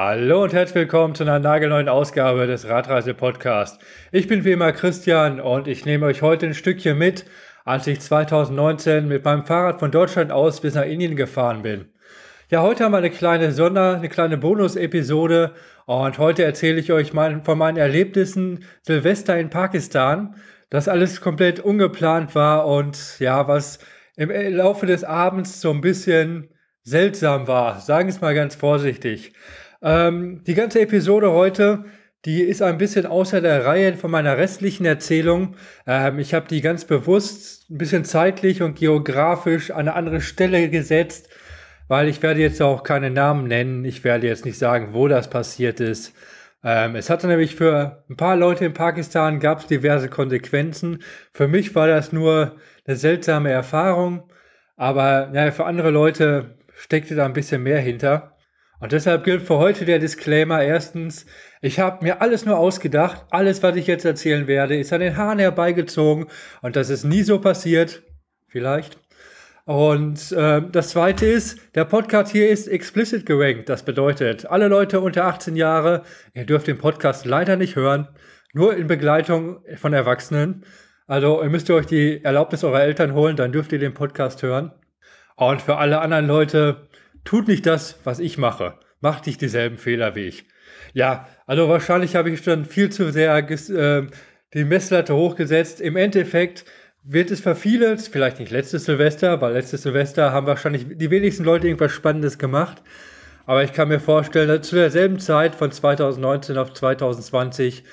Hallo und herzlich willkommen zu einer nagelneuen Ausgabe des Radreise Podcast. Ich bin wie immer Christian und ich nehme euch heute ein Stückchen mit, als ich 2019 mit meinem Fahrrad von Deutschland aus bis nach Indien gefahren bin. Ja, heute haben wir eine kleine Sonder, eine kleine Bonus-Episode und heute erzähle ich euch mein, von meinen Erlebnissen Silvester in Pakistan, das alles komplett ungeplant war und ja, was im Laufe des Abends so ein bisschen seltsam war, sagen es mal ganz vorsichtig. Ähm, die ganze Episode heute, die ist ein bisschen außer der Reihe von meiner restlichen Erzählung. Ähm, ich habe die ganz bewusst ein bisschen zeitlich und geografisch an eine andere Stelle gesetzt, weil ich werde jetzt auch keine Namen nennen. Ich werde jetzt nicht sagen, wo das passiert ist. Ähm, es hatte nämlich für ein paar Leute in Pakistan gab es diverse Konsequenzen. Für mich war das nur eine seltsame Erfahrung, aber ja, für andere Leute steckte da ein bisschen mehr hinter. Und deshalb gilt für heute der Disclaimer. Erstens, ich habe mir alles nur ausgedacht. Alles, was ich jetzt erzählen werde, ist an den Haaren herbeigezogen. Und das ist nie so passiert. Vielleicht. Und äh, das zweite ist, der Podcast hier ist explicit gerankt. Das bedeutet, alle Leute unter 18 Jahre, ihr dürft den Podcast leider nicht hören. Nur in Begleitung von Erwachsenen. Also ihr müsst euch die Erlaubnis eurer Eltern holen, dann dürft ihr den Podcast hören. Und für alle anderen Leute, tut nicht das, was ich mache. Macht nicht dieselben Fehler wie ich. Ja, also wahrscheinlich habe ich schon viel zu sehr äh, die Messlatte hochgesetzt. Im Endeffekt wird es für viele, vielleicht nicht letztes Silvester, weil letztes Silvester haben wahrscheinlich die wenigsten Leute irgendwas Spannendes gemacht. Aber ich kann mir vorstellen, dass zu derselben Zeit von 2019 auf 2020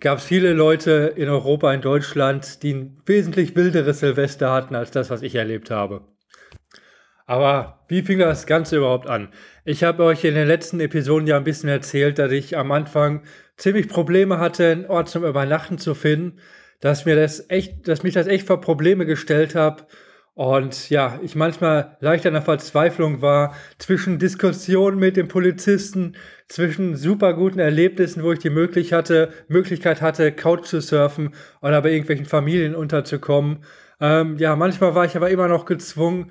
gab es viele Leute in Europa, in Deutschland, die ein wesentlich wilderes Silvester hatten als das, was ich erlebt habe. Aber wie fing das Ganze überhaupt an? Ich habe euch in den letzten Episoden ja ein bisschen erzählt, dass ich am Anfang ziemlich Probleme hatte, einen Ort zum Übernachten zu finden, dass mir das echt, dass mich das echt vor Probleme gestellt habe. Und ja, ich manchmal leicht an der Verzweiflung war zwischen Diskussionen mit dem Polizisten, zwischen super guten Erlebnissen, wo ich die Möglichkeit hatte, Möglichkeit hatte, Couch zu surfen oder bei irgendwelchen Familien unterzukommen. Ähm, ja, manchmal war ich aber immer noch gezwungen,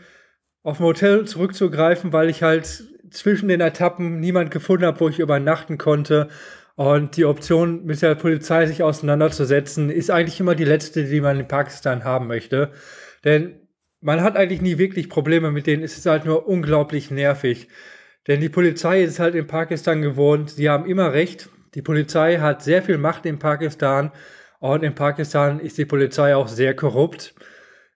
auf ein Hotel zurückzugreifen, weil ich halt zwischen den Etappen niemand gefunden habe, wo ich übernachten konnte. Und die Option, mit der Polizei sich auseinanderzusetzen, ist eigentlich immer die letzte, die man in Pakistan haben möchte. Denn man hat eigentlich nie wirklich Probleme mit denen, es ist halt nur unglaublich nervig. Denn die Polizei ist halt in Pakistan gewohnt, sie haben immer recht. Die Polizei hat sehr viel Macht in Pakistan und in Pakistan ist die Polizei auch sehr korrupt.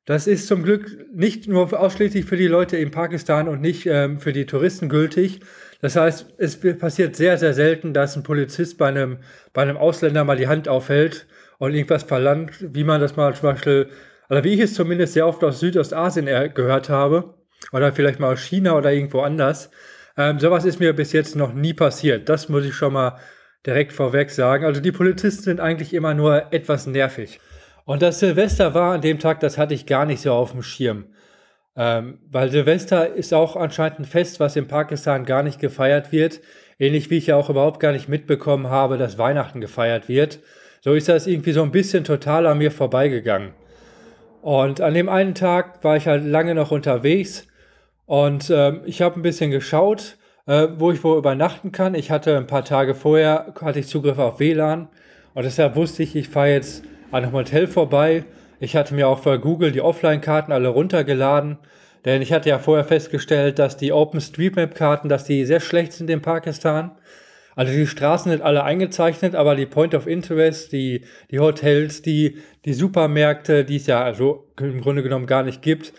Das ist zum Glück nicht nur ausschließlich für die Leute in Pakistan und nicht ähm, für die Touristen gültig. Das heißt, es passiert sehr, sehr selten, dass ein Polizist bei einem, bei einem Ausländer mal die Hand aufhält und irgendwas verlangt, wie man das mal zum Beispiel, oder wie ich es zumindest sehr oft aus Südostasien gehört habe, oder vielleicht mal aus China oder irgendwo anders. Ähm, sowas ist mir bis jetzt noch nie passiert. Das muss ich schon mal direkt vorweg sagen. Also die Polizisten sind eigentlich immer nur etwas nervig. Und das Silvester war an dem Tag, das hatte ich gar nicht so auf dem Schirm. Ähm, weil Silvester ist auch anscheinend ein Fest, was in Pakistan gar nicht gefeiert wird. Ähnlich wie ich ja auch überhaupt gar nicht mitbekommen habe, dass Weihnachten gefeiert wird. So ist das irgendwie so ein bisschen total an mir vorbeigegangen. Und an dem einen Tag war ich halt lange noch unterwegs und ähm, ich habe ein bisschen geschaut, äh, wo ich wo übernachten kann. Ich hatte ein paar Tage vorher hatte ich Zugriff auf WLAN und deshalb wusste ich, ich fahre jetzt an einem Hotel vorbei. Ich hatte mir auch für Google die Offline-Karten alle runtergeladen, denn ich hatte ja vorher festgestellt, dass die OpenStreetMap-Karten, dass die sehr schlecht sind in Pakistan. Also die Straßen sind alle eingezeichnet, aber die Point of Interest, die, die Hotels, die, die Supermärkte, die es ja also im Grunde genommen gar nicht gibt,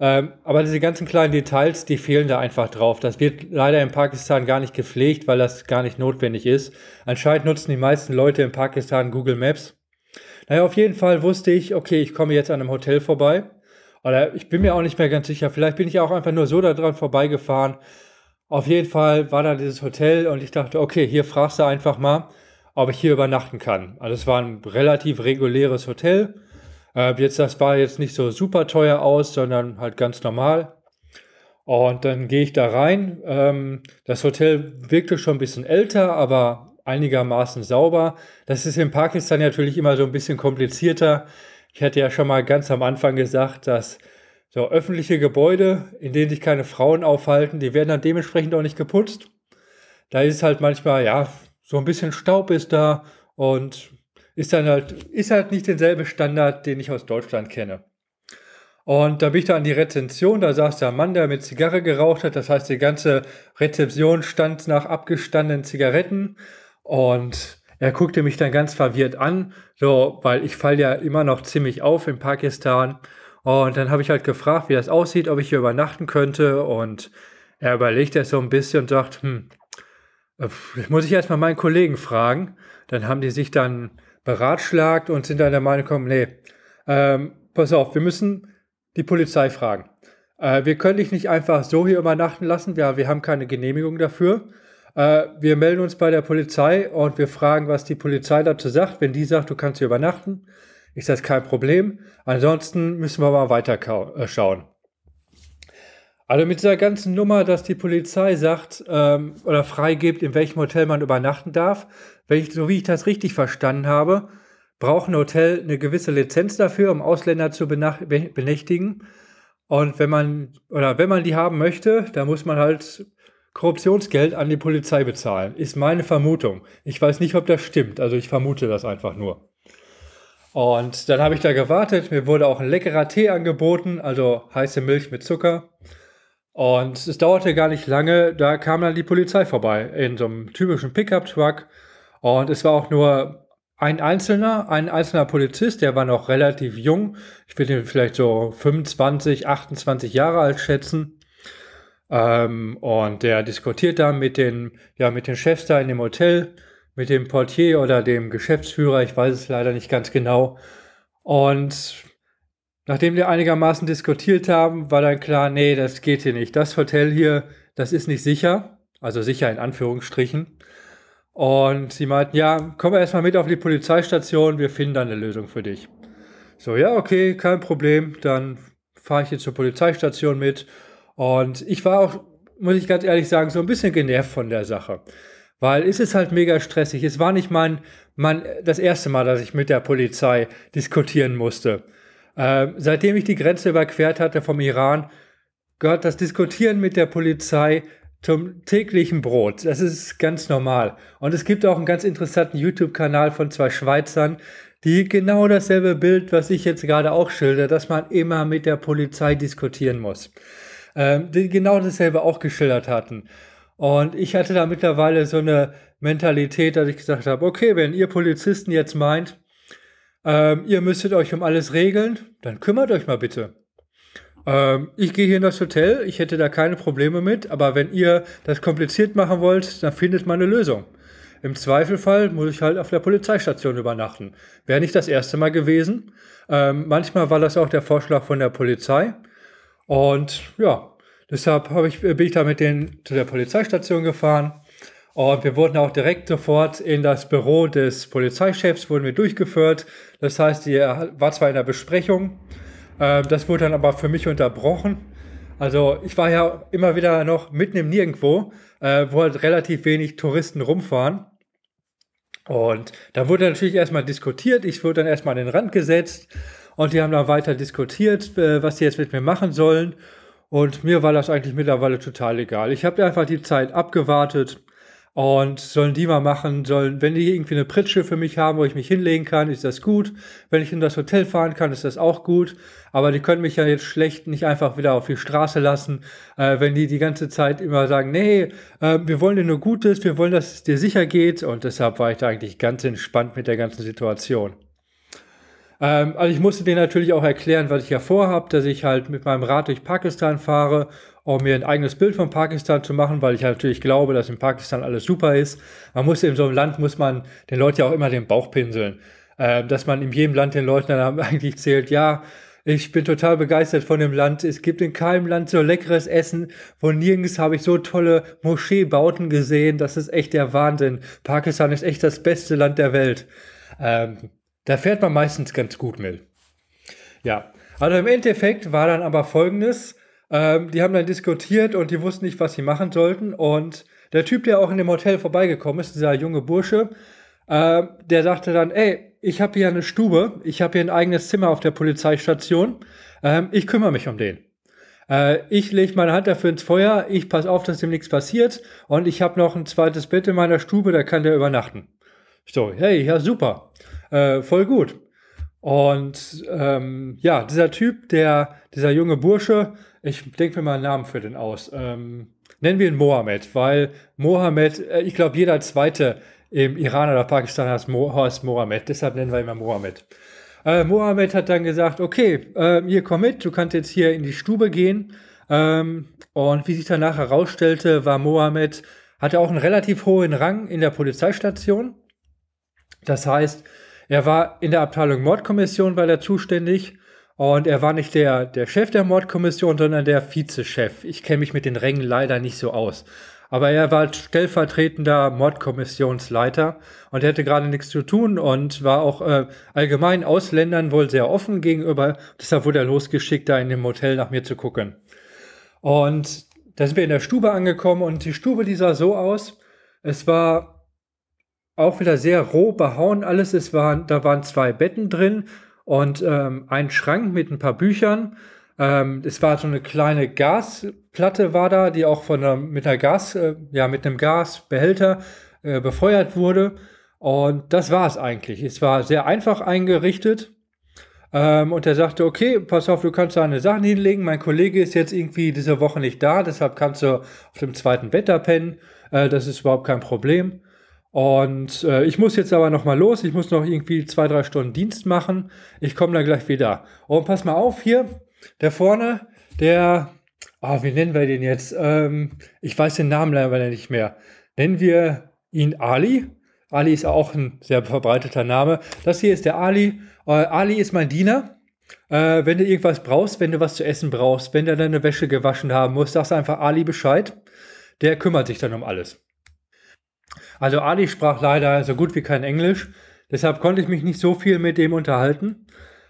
ähm, aber diese ganzen kleinen Details, die fehlen da einfach drauf. Das wird leider in Pakistan gar nicht gepflegt, weil das gar nicht notwendig ist. Anscheinend nutzen die meisten Leute in Pakistan Google Maps. Naja, auf jeden Fall wusste ich, okay, ich komme jetzt an einem Hotel vorbei. Oder ich bin mir auch nicht mehr ganz sicher. Vielleicht bin ich auch einfach nur so daran vorbeigefahren. Auf jeden Fall war da dieses Hotel und ich dachte, okay, hier fragst du einfach mal, ob ich hier übernachten kann. Also es war ein relativ reguläres Hotel. Äh, jetzt, das war jetzt nicht so super teuer aus, sondern halt ganz normal. Und dann gehe ich da rein. Ähm, das Hotel wirkte schon ein bisschen älter, aber einigermaßen sauber. Das ist in Pakistan natürlich immer so ein bisschen komplizierter. Ich hatte ja schon mal ganz am Anfang gesagt, dass so öffentliche Gebäude, in denen sich keine Frauen aufhalten, die werden dann dementsprechend auch nicht geputzt. da ist halt manchmal, ja, so ein bisschen Staub ist da und ist dann halt, ist halt nicht derselbe Standard, den ich aus Deutschland kenne. Und da bin ich da an die Rezension, da saß der Mann, der mit Zigarre geraucht hat. Das heißt, die ganze Rezeption stand nach abgestandenen Zigaretten. Und er guckte mich dann ganz verwirrt an, so, weil ich falle ja immer noch ziemlich auf in Pakistan. Und dann habe ich halt gefragt, wie das aussieht, ob ich hier übernachten könnte. Und er überlegt das so ein bisschen und sagt, hm, das muss ich erstmal meinen Kollegen fragen. Dann haben die sich dann beratschlagt und sind dann der Meinung gekommen, nee, ähm, pass auf, wir müssen die Polizei fragen. Äh, wir können dich nicht einfach so hier übernachten lassen, wir, wir haben keine Genehmigung dafür. Äh, wir melden uns bei der Polizei und wir fragen, was die Polizei dazu sagt. Wenn die sagt, du kannst hier übernachten, ist das kein Problem. Ansonsten müssen wir mal weiter äh, schauen. Also mit dieser ganzen Nummer, dass die Polizei sagt ähm, oder freigibt, in welchem Hotel man übernachten darf, wenn ich, so wie ich das richtig verstanden habe, braucht ein Hotel eine gewisse Lizenz dafür, um Ausländer zu benächtigen. Und wenn man, oder wenn man die haben möchte, dann muss man halt Korruptionsgeld an die Polizei bezahlen. Ist meine Vermutung. Ich weiß nicht, ob das stimmt. Also ich vermute das einfach nur. Und dann habe ich da gewartet. Mir wurde auch ein leckerer Tee angeboten, also heiße Milch mit Zucker. Und es dauerte gar nicht lange, da kam dann die Polizei vorbei in so einem typischen Pickup-Truck. Und es war auch nur ein einzelner, ein einzelner Polizist, der war noch relativ jung. Ich würde ihn vielleicht so 25, 28 Jahre alt schätzen. Ähm, und der diskutiert dann mit den, ja, mit den Chefs da in dem Hotel, mit dem Portier oder dem Geschäftsführer, ich weiß es leider nicht ganz genau. Und nachdem wir einigermaßen diskutiert haben, war dann klar, nee, das geht hier nicht. Das Hotel hier, das ist nicht sicher. Also sicher in Anführungsstrichen. Und sie meinten, ja, komm erstmal mit auf die Polizeistation, wir finden dann eine Lösung für dich. So, ja, okay, kein Problem, dann fahre ich jetzt zur Polizeistation mit. Und ich war auch, muss ich ganz ehrlich sagen, so ein bisschen genervt von der Sache. Weil es ist halt mega stressig. Es war nicht mein, mein, das erste Mal, dass ich mit der Polizei diskutieren musste. Äh, seitdem ich die Grenze überquert hatte vom Iran, gehört das Diskutieren mit der Polizei zum täglichen Brot. Das ist ganz normal. Und es gibt auch einen ganz interessanten YouTube-Kanal von zwei Schweizern, die genau dasselbe Bild, was ich jetzt gerade auch schilder, dass man immer mit der Polizei diskutieren muss. Ähm, die genau dasselbe auch geschildert hatten. Und ich hatte da mittlerweile so eine Mentalität, dass ich gesagt habe, okay, wenn ihr Polizisten jetzt meint, ähm, ihr müsstet euch um alles regeln, dann kümmert euch mal bitte. Ähm, ich gehe hier in das Hotel, ich hätte da keine Probleme mit, aber wenn ihr das kompliziert machen wollt, dann findet man eine Lösung. Im Zweifelfall muss ich halt auf der Polizeistation übernachten. Wäre nicht das erste Mal gewesen. Ähm, manchmal war das auch der Vorschlag von der Polizei. Und ja, deshalb ich, bin ich da mit denen zu der Polizeistation gefahren. Und wir wurden auch direkt sofort in das Büro des Polizeichefs, wurden wir durchgeführt. Das heißt, die war zwar in der Besprechung, äh, das wurde dann aber für mich unterbrochen. Also ich war ja immer wieder noch mitten im Nirgendwo, äh, wo halt relativ wenig Touristen rumfahren. Und da wurde natürlich erstmal diskutiert. Ich wurde dann erstmal an den Rand gesetzt und die haben dann weiter diskutiert, äh, was die jetzt mit mir machen sollen. Und mir war das eigentlich mittlerweile total egal. Ich habe einfach die Zeit abgewartet und sollen die mal machen, sollen, wenn die irgendwie eine Pritsche für mich haben, wo ich mich hinlegen kann, ist das gut. Wenn ich in das Hotel fahren kann, ist das auch gut. Aber die können mich ja jetzt schlecht nicht einfach wieder auf die Straße lassen, äh, wenn die die ganze Zeit immer sagen, nee, äh, wir wollen dir nur Gutes, wir wollen, dass es dir sicher geht. Und deshalb war ich da eigentlich ganz entspannt mit der ganzen Situation. Ähm, also ich musste denen natürlich auch erklären, was ich ja vorhabe, dass ich halt mit meinem Rad durch Pakistan fahre um mir ein eigenes Bild von Pakistan zu machen, weil ich natürlich glaube, dass in Pakistan alles super ist. Man muss in so einem Land, muss man den Leuten ja auch immer den Bauch pinseln. Äh, dass man in jedem Land den Leuten dann eigentlich zählt, ja, ich bin total begeistert von dem Land. Es gibt in keinem Land so leckeres Essen. Wo nirgends habe ich so tolle Moscheebauten gesehen. Das ist echt der Wahnsinn. Pakistan ist echt das beste Land der Welt. Ähm, da fährt man meistens ganz gut mit. Ja, also im Endeffekt war dann aber folgendes. Ähm, die haben dann diskutiert und die wussten nicht, was sie machen sollten. Und der Typ, der auch in dem Hotel vorbeigekommen ist, dieser junge Bursche, äh, der sagte dann, ey, ich habe hier eine Stube, ich habe hier ein eigenes Zimmer auf der Polizeistation, ähm, ich kümmere mich um den. Äh, ich lege meine Hand dafür ins Feuer, ich passe auf, dass dem nichts passiert und ich habe noch ein zweites Bett in meiner Stube, da kann der übernachten. So, hey, ja, super. Äh, voll gut. Und ähm, ja, dieser Typ, der, dieser junge Bursche, ich denke mir mal einen Namen für den aus. Ähm, nennen wir ihn Mohammed, weil Mohammed, äh, ich glaube, jeder zweite im Iran oder Pakistan heißt, Mo heißt Mohammed, deshalb nennen wir ihn mal Mohammed. Äh, Mohammed hat dann gesagt, okay, äh, hier komm mit, du kannst jetzt hier in die Stube gehen. Ähm, und wie sich danach herausstellte, war Mohammed, hatte auch einen relativ hohen Rang in der Polizeistation. Das heißt, er war in der Abteilung Mordkommission, war er zuständig. Und er war nicht der, der Chef der Mordkommission, sondern der Vizechef. Ich kenne mich mit den Rängen leider nicht so aus. Aber er war stellvertretender Mordkommissionsleiter und er hatte gerade nichts zu tun und war auch äh, allgemein Ausländern wohl sehr offen gegenüber. Deshalb wurde er losgeschickt, da in dem Hotel nach mir zu gucken. Und da sind wir in der Stube angekommen und die Stube, die sah so aus. Es war auch wieder sehr roh behauen alles. Es waren, da waren zwei Betten drin und ähm, ein Schrank mit ein paar Büchern ähm, es war so eine kleine Gasplatte war da, die auch von einer, mit einer Gas, äh, ja, mit einem Gasbehälter äh, befeuert wurde. Und das war es eigentlich. Es war sehr einfach eingerichtet. Ähm, und er sagte, okay, pass auf, du kannst deine Sachen hinlegen. Mein Kollege ist jetzt irgendwie diese Woche nicht da, deshalb kannst du auf dem zweiten Bett da pennen. Äh, das ist überhaupt kein Problem. Und äh, ich muss jetzt aber noch mal los. Ich muss noch irgendwie zwei, drei Stunden Dienst machen. Ich komme dann gleich wieder. Und pass mal auf hier. Der vorne, der, ah, wie nennen wir den jetzt? Ähm, ich weiß den Namen leider nicht mehr. Nennen wir ihn Ali. Ali ist auch ein sehr verbreiteter Name. Das hier ist der Ali. Äh, Ali ist mein Diener. Äh, wenn du irgendwas brauchst, wenn du was zu essen brauchst, wenn du deine Wäsche gewaschen haben musst, sagst einfach Ali Bescheid. Der kümmert sich dann um alles. Also Ali sprach leider so gut wie kein Englisch. Deshalb konnte ich mich nicht so viel mit dem unterhalten.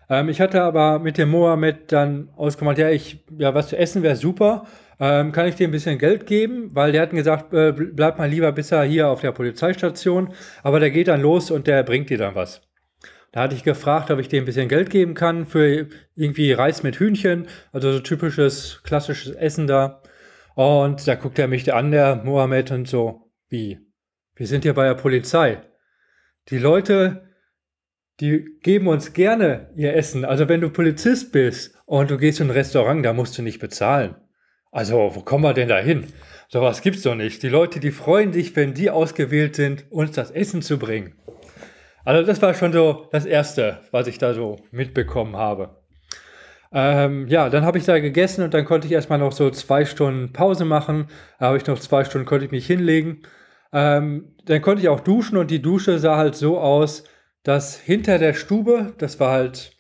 Ähm, ich hatte aber mit dem Mohammed dann ausgemacht, ja, ich, ja, was zu essen wäre super. Ähm, kann ich dir ein bisschen Geld geben? Weil der hat gesagt, äh, bleib mal lieber bisher hier auf der Polizeistation. Aber der geht dann los und der bringt dir dann was. Da hatte ich gefragt, ob ich dir ein bisschen Geld geben kann für irgendwie Reis mit Hühnchen, also so typisches klassisches Essen da. Und da guckt er mich an, der Mohammed, und so, wie? Wir sind hier bei der Polizei. Die Leute die geben uns gerne ihr Essen. Also wenn du Polizist bist und du gehst in ein Restaurant, da musst du nicht bezahlen. Also wo kommen wir denn da hin? Sowas gibt's doch nicht. Die Leute, die freuen sich, wenn die ausgewählt sind, uns das Essen zu bringen. Also das war schon so das Erste, was ich da so mitbekommen habe. Ähm, ja, dann habe ich da gegessen und dann konnte ich erstmal noch so zwei Stunden Pause machen. Da habe ich noch zwei Stunden, konnte ich mich hinlegen. Ähm, dann konnte ich auch duschen und die Dusche sah halt so aus, dass hinter der Stube, das war halt,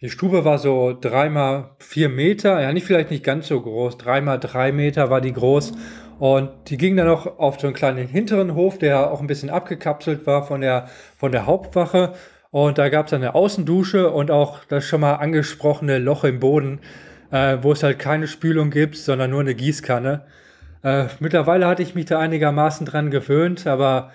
die Stube war so dreimal vier Meter, ja, nicht vielleicht nicht ganz so groß, dreimal drei Meter war die groß. Und die ging dann noch auf so einen kleinen hinteren Hof, der auch ein bisschen abgekapselt war von der, von der Hauptwache. Und da gab es eine Außendusche und auch das schon mal angesprochene Loch im Boden, äh, wo es halt keine Spülung gibt, sondern nur eine Gießkanne. Äh, mittlerweile hatte ich mich da einigermaßen dran gewöhnt, aber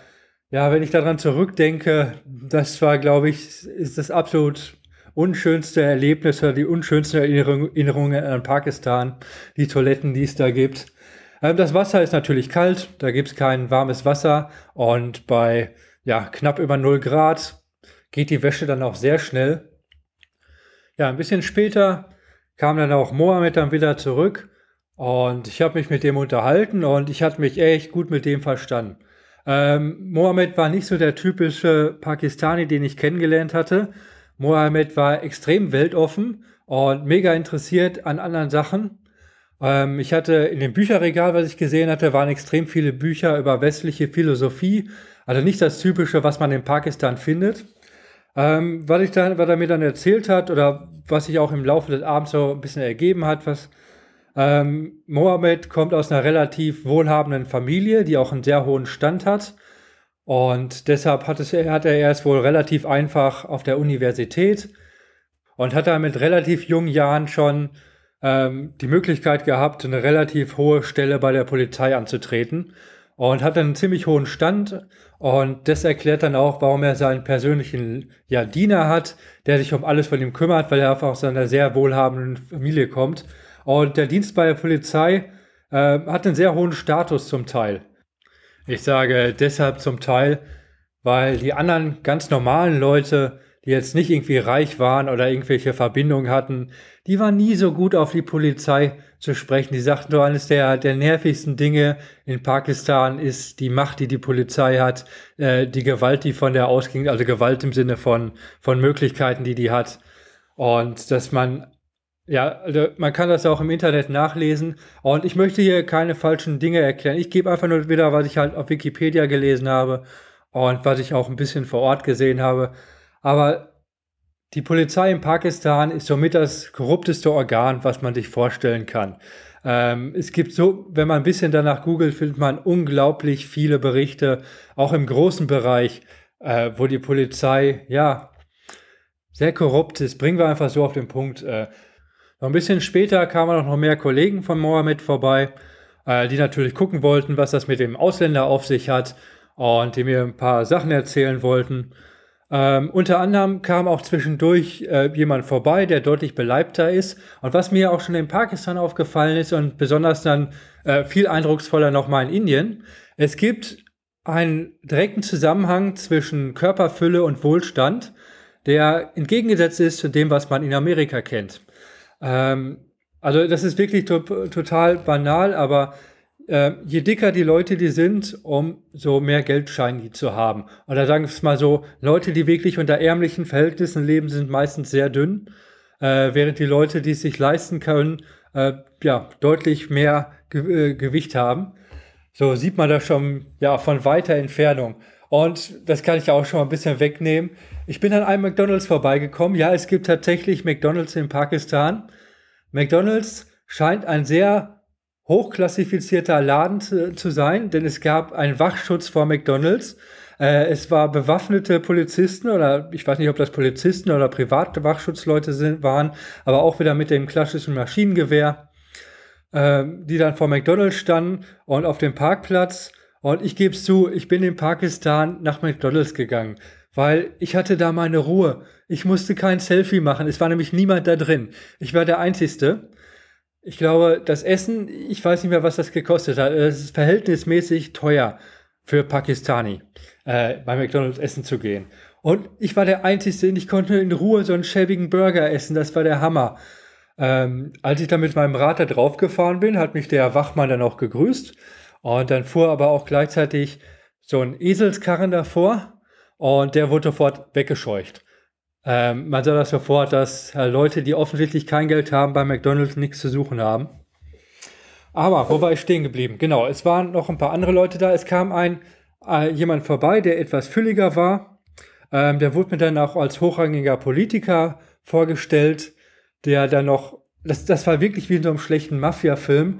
ja, wenn ich daran zurückdenke, das war, glaube ich, ist das absolut unschönste Erlebnis oder die unschönste Erinnerungen an Pakistan, die Toiletten, die es da gibt. Ähm, das Wasser ist natürlich kalt, da gibt es kein warmes Wasser und bei ja, knapp über 0 Grad geht die Wäsche dann auch sehr schnell. Ja, ein bisschen später kam dann auch Mohammed dann wieder zurück und ich habe mich mit dem unterhalten und ich hatte mich echt gut mit dem verstanden. Ähm, Mohammed war nicht so der typische Pakistani, den ich kennengelernt hatte. Mohammed war extrem weltoffen und mega interessiert an anderen Sachen. Ähm, ich hatte in dem Bücherregal, was ich gesehen hatte, waren extrem viele Bücher über westliche Philosophie. Also nicht das Typische, was man in Pakistan findet. Ähm, was, ich dann, was er mir dann erzählt hat oder was sich auch im Laufe des Abends so ein bisschen ergeben hat, was ähm, Mohammed kommt aus einer relativ wohlhabenden Familie, die auch einen sehr hohen Stand hat. Und deshalb hat, es, hat er erst wohl relativ einfach auf der Universität und hat da mit relativ jungen Jahren schon ähm, die Möglichkeit gehabt, eine relativ hohe Stelle bei der Polizei anzutreten und hat einen ziemlich hohen Stand. Und das erklärt dann auch, warum er seinen persönlichen ja, Diener hat, der sich um alles von ihm kümmert, weil er einfach aus einer sehr wohlhabenden Familie kommt. Und der Dienst bei der Polizei äh, hat einen sehr hohen Status zum Teil. Ich sage deshalb zum Teil, weil die anderen ganz normalen Leute, die jetzt nicht irgendwie reich waren oder irgendwelche Verbindungen hatten, die waren nie so gut auf die Polizei zu sprechen. Die sagten nur, eines der, der nervigsten Dinge in Pakistan ist die Macht, die die Polizei hat, äh, die Gewalt, die von der ausging, also Gewalt im Sinne von, von Möglichkeiten, die die hat. Und dass man, ja, also man kann das auch im Internet nachlesen. Und ich möchte hier keine falschen Dinge erklären. Ich gebe einfach nur wieder, was ich halt auf Wikipedia gelesen habe und was ich auch ein bisschen vor Ort gesehen habe. Aber die Polizei in Pakistan ist somit das korrupteste Organ, was man sich vorstellen kann. Ähm, es gibt so, wenn man ein bisschen danach googelt, findet man unglaublich viele Berichte, auch im großen Bereich, äh, wo die Polizei, ja, sehr korrupt ist. Bringen wir einfach so auf den Punkt. Äh, ein bisschen später kamen noch mehr Kollegen von Mohammed vorbei, äh, die natürlich gucken wollten, was das mit dem Ausländer auf sich hat und die mir ein paar Sachen erzählen wollten. Ähm, unter anderem kam auch zwischendurch äh, jemand vorbei, der deutlich beleibter ist. Und was mir auch schon in Pakistan aufgefallen ist und besonders dann äh, viel eindrucksvoller nochmal in Indien, es gibt einen direkten Zusammenhang zwischen Körperfülle und Wohlstand, der entgegengesetzt ist zu dem, was man in Amerika kennt. Ähm, also das ist wirklich to total banal, aber äh, je dicker die Leute die sind, umso mehr Geldscheine die zu haben. Oder sagen wir es mal so, Leute, die wirklich unter ärmlichen Verhältnissen leben, sind meistens sehr dünn, äh, während die Leute, die es sich leisten können, äh, ja, deutlich mehr Ge äh, Gewicht haben. So sieht man das schon ja, von weiter Entfernung. Und das kann ich auch schon mal ein bisschen wegnehmen. Ich bin an einem McDonald's vorbeigekommen. Ja, es gibt tatsächlich McDonald's in Pakistan. McDonald's scheint ein sehr hochklassifizierter Laden zu, zu, sein, denn es gab einen Wachschutz vor McDonald's. Äh, es war bewaffnete Polizisten oder ich weiß nicht, ob das Polizisten oder private Wachschutzleute sind, waren, aber auch wieder mit dem klassischen Maschinengewehr, äh, die dann vor McDonald's standen und auf dem Parkplatz. Und ich gebe es zu, ich bin in Pakistan nach McDonald's gegangen, weil ich hatte da meine Ruhe. Ich musste kein Selfie machen. Es war nämlich niemand da drin. Ich war der Einzige. Ich glaube, das Essen, ich weiß nicht mehr, was das gekostet hat. Es ist verhältnismäßig teuer für Pakistani, äh, bei McDonald's essen zu gehen. Und ich war der Einzige, ich konnte in Ruhe so einen schäbigen Burger essen. Das war der Hammer. Ähm, als ich dann mit meinem Rad da draufgefahren bin, hat mich der Wachmann dann auch gegrüßt. Und dann fuhr aber auch gleichzeitig so ein Eselskarren davor und der wurde sofort weggescheucht. Ähm, man sah das sofort, dass äh, Leute, die offensichtlich kein Geld haben, bei McDonald's nichts zu suchen haben. Aber wo war ich stehen geblieben? Genau, es waren noch ein paar andere Leute da. Es kam ein äh, jemand vorbei, der etwas fülliger war. Ähm, der wurde mir dann auch als hochrangiger Politiker vorgestellt, der dann noch, das, das war wirklich wie in so einem schlechten Mafia-Film,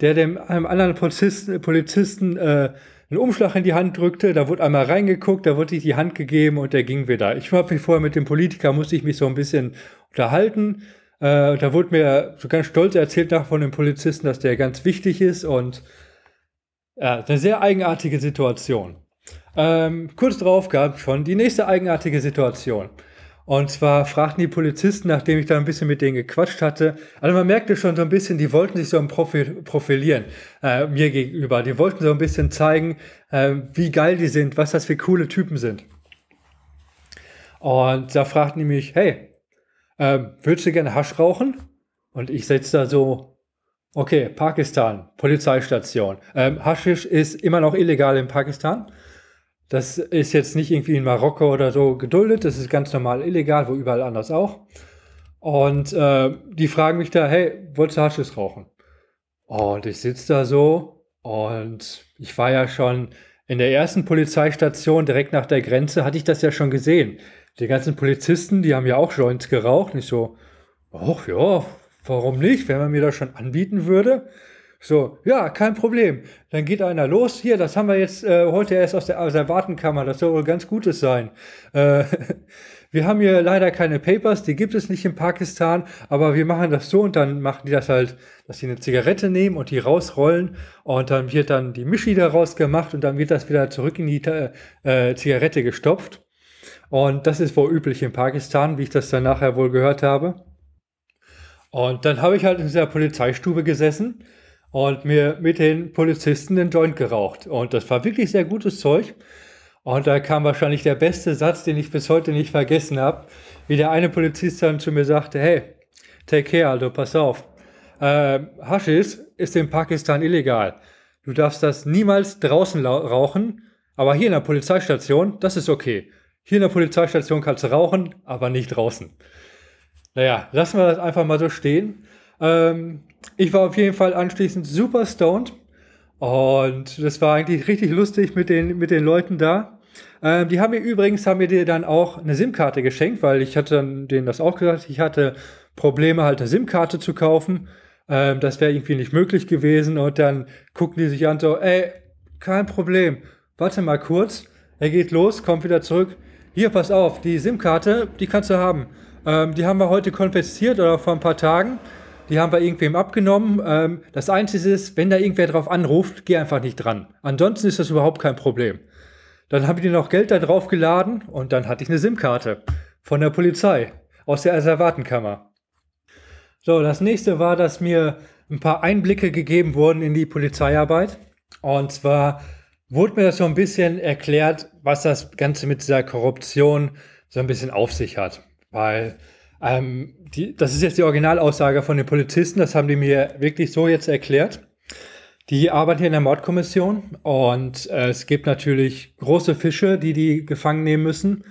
der dem einem anderen Polizisten, Polizisten äh, einen Umschlag in die Hand drückte, da wurde einmal reingeguckt, da wurde ich die Hand gegeben und der ging wieder. Ich habe mich vorher mit dem Politiker, musste ich mich so ein bisschen unterhalten. Äh, da wurde mir so ganz stolz erzählt nach von dem Polizisten, dass der ganz wichtig ist und ja, eine sehr eigenartige Situation. Ähm, kurz darauf gab es schon die nächste eigenartige Situation. Und zwar fragten die Polizisten, nachdem ich da ein bisschen mit denen gequatscht hatte, also man merkte schon so ein bisschen, die wollten sich so ein Profil, profilieren äh, mir gegenüber. Die wollten so ein bisschen zeigen, äh, wie geil die sind, was das für coole Typen sind. Und da fragten die mich, hey, äh, würdest du gerne Hasch rauchen? Und ich setze da so, okay, Pakistan, Polizeistation. Ähm, Haschisch ist immer noch illegal in Pakistan. Das ist jetzt nicht irgendwie in Marokko oder so geduldet, das ist ganz normal illegal, wo überall anders auch. Und äh, die fragen mich da, hey, wolltest du Haschisch rauchen? Und ich sitze da so und ich war ja schon in der ersten Polizeistation direkt nach der Grenze, hatte ich das ja schon gesehen. Die ganzen Polizisten, die haben ja auch Joints geraucht. Nicht so, ach ja, warum nicht, wenn man mir das schon anbieten würde? So, ja, kein Problem. Dann geht einer los. Hier, das haben wir jetzt äh, heute erst aus der, aus der Wartenkammer. Das soll wohl ganz Gutes sein. Äh, wir haben hier leider keine Papers, die gibt es nicht in Pakistan, aber wir machen das so und dann machen die das halt, dass sie eine Zigarette nehmen und die rausrollen und dann wird dann die Mischi daraus gemacht und dann wird das wieder zurück in die äh, Zigarette gestopft. Und das ist wohl üblich in Pakistan, wie ich das dann nachher wohl gehört habe. Und dann habe ich halt in dieser Polizeistube gesessen und mir mit den Polizisten den Joint geraucht. Und das war wirklich sehr gutes Zeug. Und da kam wahrscheinlich der beste Satz, den ich bis heute nicht vergessen habe, wie der eine Polizist dann zu mir sagte, hey, take care, also pass auf. Äh, Haschis ist in Pakistan illegal. Du darfst das niemals draußen rauchen, aber hier in der Polizeistation, das ist okay. Hier in der Polizeistation kannst du rauchen, aber nicht draußen. Naja, lassen wir das einfach mal so stehen. Ähm, ich war auf jeden Fall anschließend super stoned und das war eigentlich richtig lustig mit den, mit den Leuten da. Ähm, die haben mir übrigens, haben mir dir dann auch eine SIM-Karte geschenkt, weil ich hatte denen das auch gesagt, ich hatte Probleme halt eine SIM-Karte zu kaufen. Ähm, das wäre irgendwie nicht möglich gewesen und dann gucken die sich an so, ey, kein Problem, warte mal kurz, er geht los, kommt wieder zurück. Hier, pass auf, die SIM-Karte, die kannst du haben. Ähm, die haben wir heute konfisziert oder vor ein paar Tagen. Die haben wir irgendwem abgenommen. Ähm, das Einzige ist, wenn da irgendwer drauf anruft, geh einfach nicht dran. Ansonsten ist das überhaupt kein Problem. Dann habe ich dir noch Geld da drauf geladen und dann hatte ich eine SIM-Karte von der Polizei aus der Asservatenkammer. So, das nächste war, dass mir ein paar Einblicke gegeben wurden in die Polizeiarbeit. Und zwar wurde mir das so ein bisschen erklärt, was das Ganze mit dieser Korruption so ein bisschen auf sich hat. Weil ähm, die, das ist jetzt die Originalaussage von den Polizisten, das haben die mir wirklich so jetzt erklärt. Die arbeiten hier in der Mordkommission und äh, es gibt natürlich große Fische, die die gefangen nehmen müssen.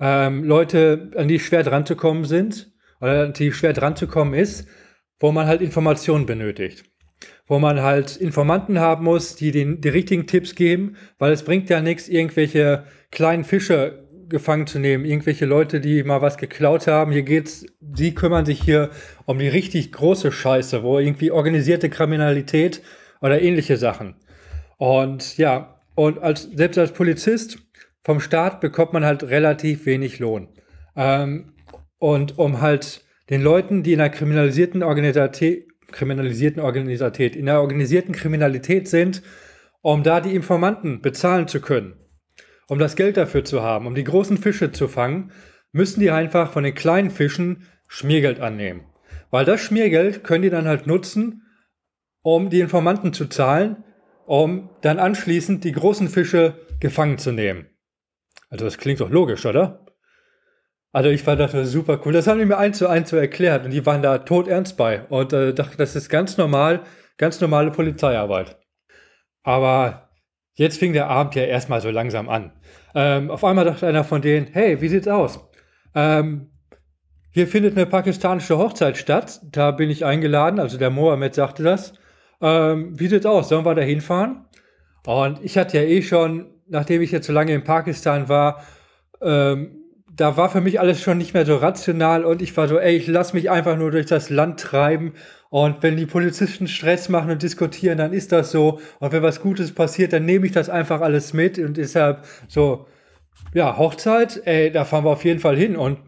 Ähm, Leute, an die schwer dran zu kommen sind oder an die schwer dran zu kommen ist, wo man halt Informationen benötigt. Wo man halt Informanten haben muss, die den, die richtigen Tipps geben, weil es bringt ja nichts, irgendwelche kleinen Fische gefangen zu nehmen, irgendwelche Leute, die mal was geklaut haben. Hier geht's, die kümmern sich hier um die richtig große Scheiße, wo irgendwie organisierte Kriminalität oder ähnliche Sachen. Und ja, und als, selbst als Polizist vom Staat bekommt man halt relativ wenig Lohn. Ähm, und um halt den Leuten, die in der kriminalisierten Organisatät, kriminalisierten Organisatät, in der organisierten Kriminalität sind, um da die Informanten bezahlen zu können um das Geld dafür zu haben, um die großen Fische zu fangen, müssen die einfach von den kleinen Fischen Schmiergeld annehmen. Weil das Schmiergeld können die dann halt nutzen, um die Informanten zu zahlen, um dann anschließend die großen Fische gefangen zu nehmen. Also das klingt doch logisch, oder? Also ich fand das super cool. Das haben die mir eins zu eins so erklärt und die waren da todernst bei und äh, dachte, das ist ganz normal, ganz normale Polizeiarbeit. Aber Jetzt fing der Abend ja erstmal so langsam an. Ähm, auf einmal dachte einer von denen, hey, wie sieht's aus? Ähm, hier findet eine pakistanische Hochzeit statt. Da bin ich eingeladen, also der Mohammed sagte das. Ähm, wie sieht's aus? Sollen wir da hinfahren? Und ich hatte ja eh schon, nachdem ich jetzt so lange in Pakistan war, ähm, da war für mich alles schon nicht mehr so rational und ich war so, ey, ich lass mich einfach nur durch das Land treiben und wenn die Polizisten Stress machen und diskutieren, dann ist das so. Und wenn was Gutes passiert, dann nehme ich das einfach alles mit. Und deshalb so, ja, Hochzeit, ey, da fahren wir auf jeden Fall hin. Und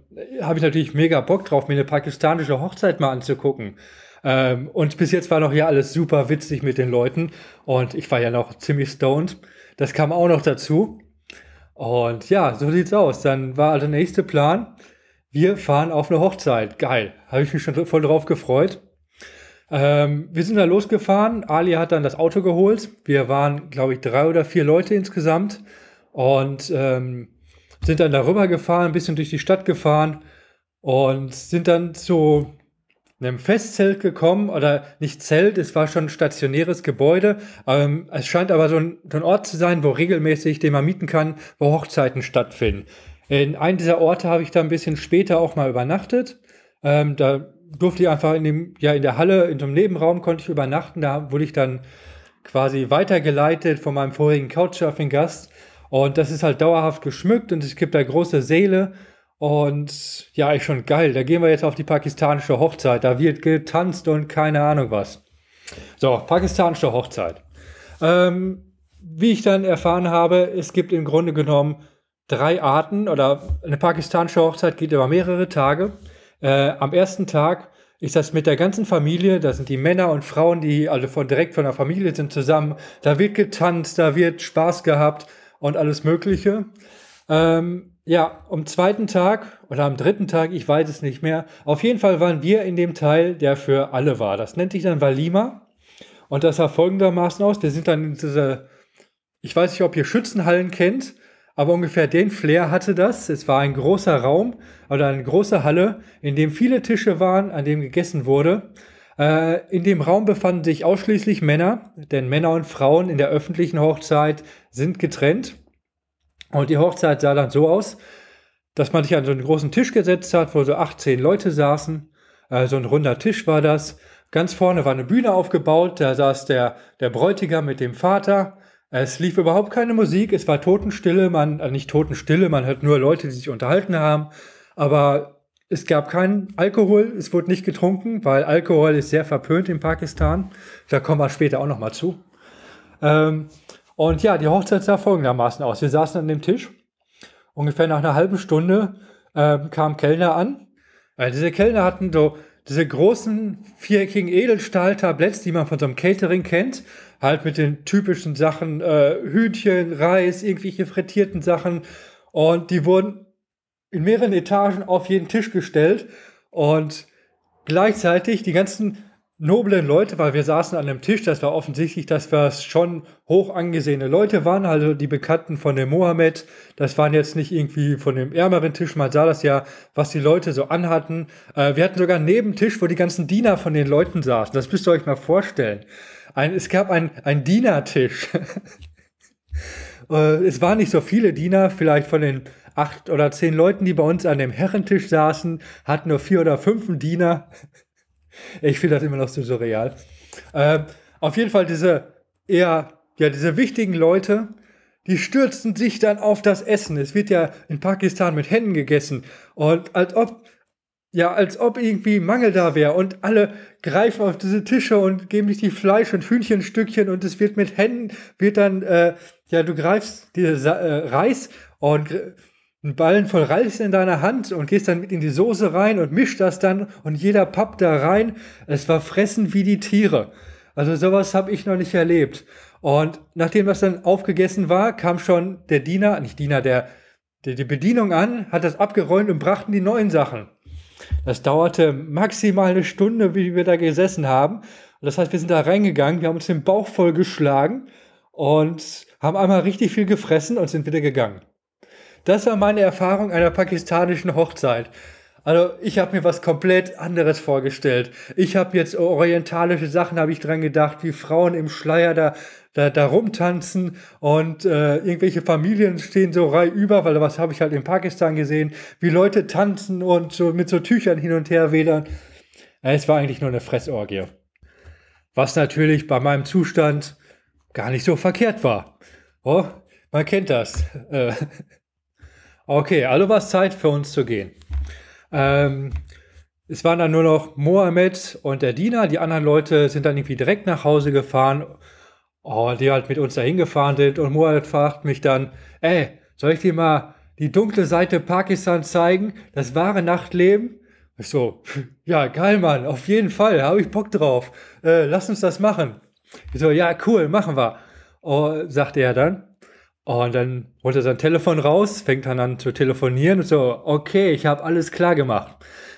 habe ich natürlich mega Bock drauf, mir eine pakistanische Hochzeit mal anzugucken. Ähm, und bis jetzt war noch ja alles super witzig mit den Leuten. Und ich war ja noch ziemlich stoned. Das kam auch noch dazu. Und ja, so sieht's aus. Dann war also der nächste Plan. Wir fahren auf eine Hochzeit. Geil. Habe ich mich schon voll drauf gefreut. Ähm, wir sind da losgefahren. Ali hat dann das Auto geholt. Wir waren, glaube ich, drei oder vier Leute insgesamt und ähm, sind dann darüber gefahren, ein bisschen durch die Stadt gefahren und sind dann zu einem Festzelt gekommen oder nicht Zelt, es war schon ein stationäres Gebäude. Ähm, es scheint aber so ein, so ein Ort zu sein, wo regelmäßig, den man mieten kann, wo Hochzeiten stattfinden. In einem dieser Orte habe ich da ein bisschen später auch mal übernachtet. Ähm, da durfte ich einfach in dem, ja, in der Halle, in so einem Nebenraum konnte ich übernachten. Da wurde ich dann quasi weitergeleitet von meinem vorigen Couchsurfing-Gast. Und das ist halt dauerhaft geschmückt und es gibt da große Säle. Und ja, ich schon geil. Da gehen wir jetzt auf die pakistanische Hochzeit. Da wird getanzt und keine Ahnung was. So, pakistanische Hochzeit. Ähm, wie ich dann erfahren habe, es gibt im Grunde genommen drei Arten oder eine pakistanische Hochzeit geht über mehrere Tage. Äh, am ersten Tag ist das mit der ganzen Familie, da sind die Männer und Frauen, die alle von direkt von der Familie sind zusammen. Da wird getanzt, da wird Spaß gehabt und alles Mögliche. Ähm, ja, am zweiten Tag oder am dritten Tag, ich weiß es nicht mehr. Auf jeden Fall waren wir in dem Teil, der für alle war. Das nennt sich dann Valima. Und das sah folgendermaßen aus. Wir sind dann in diese, ich weiß nicht, ob ihr Schützenhallen kennt, aber ungefähr den Flair hatte das. Es war ein großer Raum oder eine große Halle, in dem viele Tische waren, an dem gegessen wurde. Äh, in dem Raum befanden sich ausschließlich Männer, denn Männer und Frauen in der öffentlichen Hochzeit sind getrennt. Und die Hochzeit sah dann so aus, dass man sich an so einen großen Tisch gesetzt hat, wo so 18 Leute saßen. Äh, so ein runder Tisch war das. Ganz vorne war eine Bühne aufgebaut, da saß der, der Bräutigam mit dem Vater. Es lief überhaupt keine Musik, es war Totenstille, man, äh, nicht Totenstille, man hört nur Leute, die sich unterhalten haben. Aber es gab keinen Alkohol, es wurde nicht getrunken, weil Alkohol ist sehr verpönt in Pakistan. Da kommen wir später auch nochmal zu. Ähm, und ja, die Hochzeit sah folgendermaßen aus. Wir saßen an dem Tisch. Ungefähr nach einer halben Stunde äh, kam Kellner an. Weil diese Kellner hatten so diese großen viereckigen Edelstahltabletts, die man von so einem Catering kennt. Halt mit den typischen Sachen, äh, Hühnchen, Reis, irgendwelche frittierten Sachen. Und die wurden in mehreren Etagen auf jeden Tisch gestellt. Und gleichzeitig die ganzen noblen Leute, weil wir saßen an einem Tisch, das war offensichtlich, dass wir schon hoch angesehene Leute waren, also die Bekannten von dem Mohammed, das waren jetzt nicht irgendwie von dem ärmeren Tisch, man sah das ja, was die Leute so anhatten. Äh, wir hatten sogar einen Nebentisch, wo die ganzen Diener von den Leuten saßen, das müsst ihr euch mal vorstellen. Ein, es gab ein, ein Dienertisch. äh, es waren nicht so viele Diener, vielleicht von den acht oder zehn Leuten, die bei uns an dem Herrentisch saßen, hatten nur vier oder fünf Diener. Ich finde das immer noch so surreal. Äh, auf jeden Fall diese eher, ja, diese wichtigen Leute, die stürzen sich dann auf das Essen. Es wird ja in Pakistan mit Händen gegessen. Und als ob, ja, als ob irgendwie Mangel da wäre. Und alle greifen auf diese Tische und geben sich die Fleisch- und Hühnchenstückchen und es wird mit Händen, wird dann, äh, ja, du greifst diese äh, Reis und einen Ballen voll Reis in deiner Hand und gehst dann mit in die Soße rein und mischst das dann und jeder pappt da rein. Es war fressen wie die Tiere. Also sowas habe ich noch nicht erlebt. Und nachdem das dann aufgegessen war, kam schon der Diener, nicht Diener, der, der die Bedienung an, hat das abgeräumt und brachten die neuen Sachen. Das dauerte maximal eine Stunde, wie wir da gesessen haben. Das heißt, wir sind da reingegangen, wir haben uns den Bauch voll geschlagen und haben einmal richtig viel gefressen und sind wieder gegangen. Das war meine Erfahrung einer pakistanischen Hochzeit. Also ich habe mir was komplett anderes vorgestellt. Ich habe jetzt orientalische Sachen, habe ich dran gedacht, wie Frauen im Schleier da da, da rumtanzen und äh, irgendwelche Familien stehen so über, weil was habe ich halt in Pakistan gesehen, wie Leute tanzen und so mit so Tüchern hin und her wedern. Es war eigentlich nur eine Fressorgie. Was natürlich bei meinem Zustand gar nicht so verkehrt war. Oh, man kennt das. Äh, Okay, also war es Zeit für uns zu gehen. Ähm, es waren dann nur noch Mohammed und der Diener. Die anderen Leute sind dann irgendwie direkt nach Hause gefahren, oh, die halt mit uns dahin gefahren sind. Und Mohammed fragt mich dann, ey, soll ich dir mal die dunkle Seite Pakistans zeigen? Das wahre Nachtleben? Ich so, ja, geil, Mann, auf jeden Fall, habe ich Bock drauf. Äh, lass uns das machen. Ich so, ja, cool, machen wir. Oh, sagte er dann. Und dann holt er sein Telefon raus, fängt dann an zu telefonieren und so, okay, ich habe alles klar gemacht.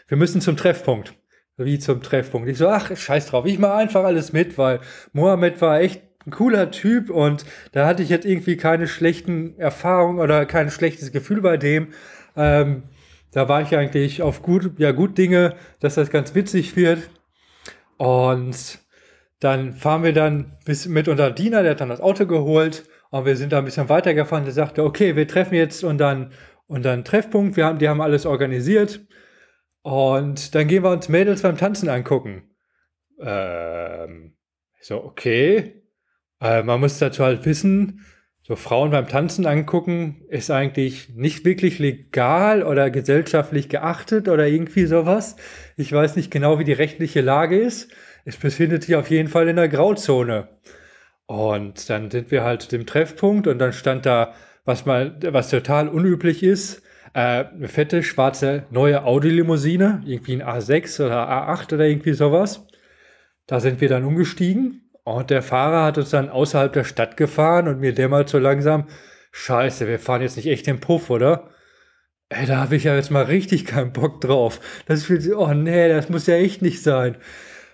Wir müssen zum Treffpunkt. Wie zum Treffpunkt. Ich so, ach, scheiß drauf, ich mache einfach alles mit, weil Mohammed war echt ein cooler Typ und da hatte ich jetzt irgendwie keine schlechten Erfahrungen oder kein schlechtes Gefühl bei dem. Ähm, da war ich eigentlich auf gut, ja, gut Dinge, dass das ganz witzig wird. Und dann fahren wir dann bis mit unser Diener, der hat dann das Auto geholt und wir sind da ein bisschen weitergefahren. Der sagte, okay, wir treffen jetzt und dann, und Treffpunkt. Wir haben, die haben alles organisiert. Und dann gehen wir uns Mädels beim Tanzen angucken. Ähm, so, okay. Äh, man muss dazu halt wissen, so Frauen beim Tanzen angucken ist eigentlich nicht wirklich legal oder gesellschaftlich geachtet oder irgendwie sowas. Ich weiß nicht genau, wie die rechtliche Lage ist. Es befindet sich auf jeden Fall in der Grauzone. Und dann sind wir halt dem Treffpunkt und dann stand da, was mal, was total unüblich ist, äh, eine fette, schwarze, neue Audi-Limousine, irgendwie ein A6 oder A8 oder irgendwie sowas. Da sind wir dann umgestiegen und der Fahrer hat uns dann außerhalb der Stadt gefahren und mir dämmert so langsam, scheiße, wir fahren jetzt nicht echt den Puff, oder? ey, da habe ich ja jetzt mal richtig keinen Bock drauf. Das fühlt sich, oh nee, das muss ja echt nicht sein.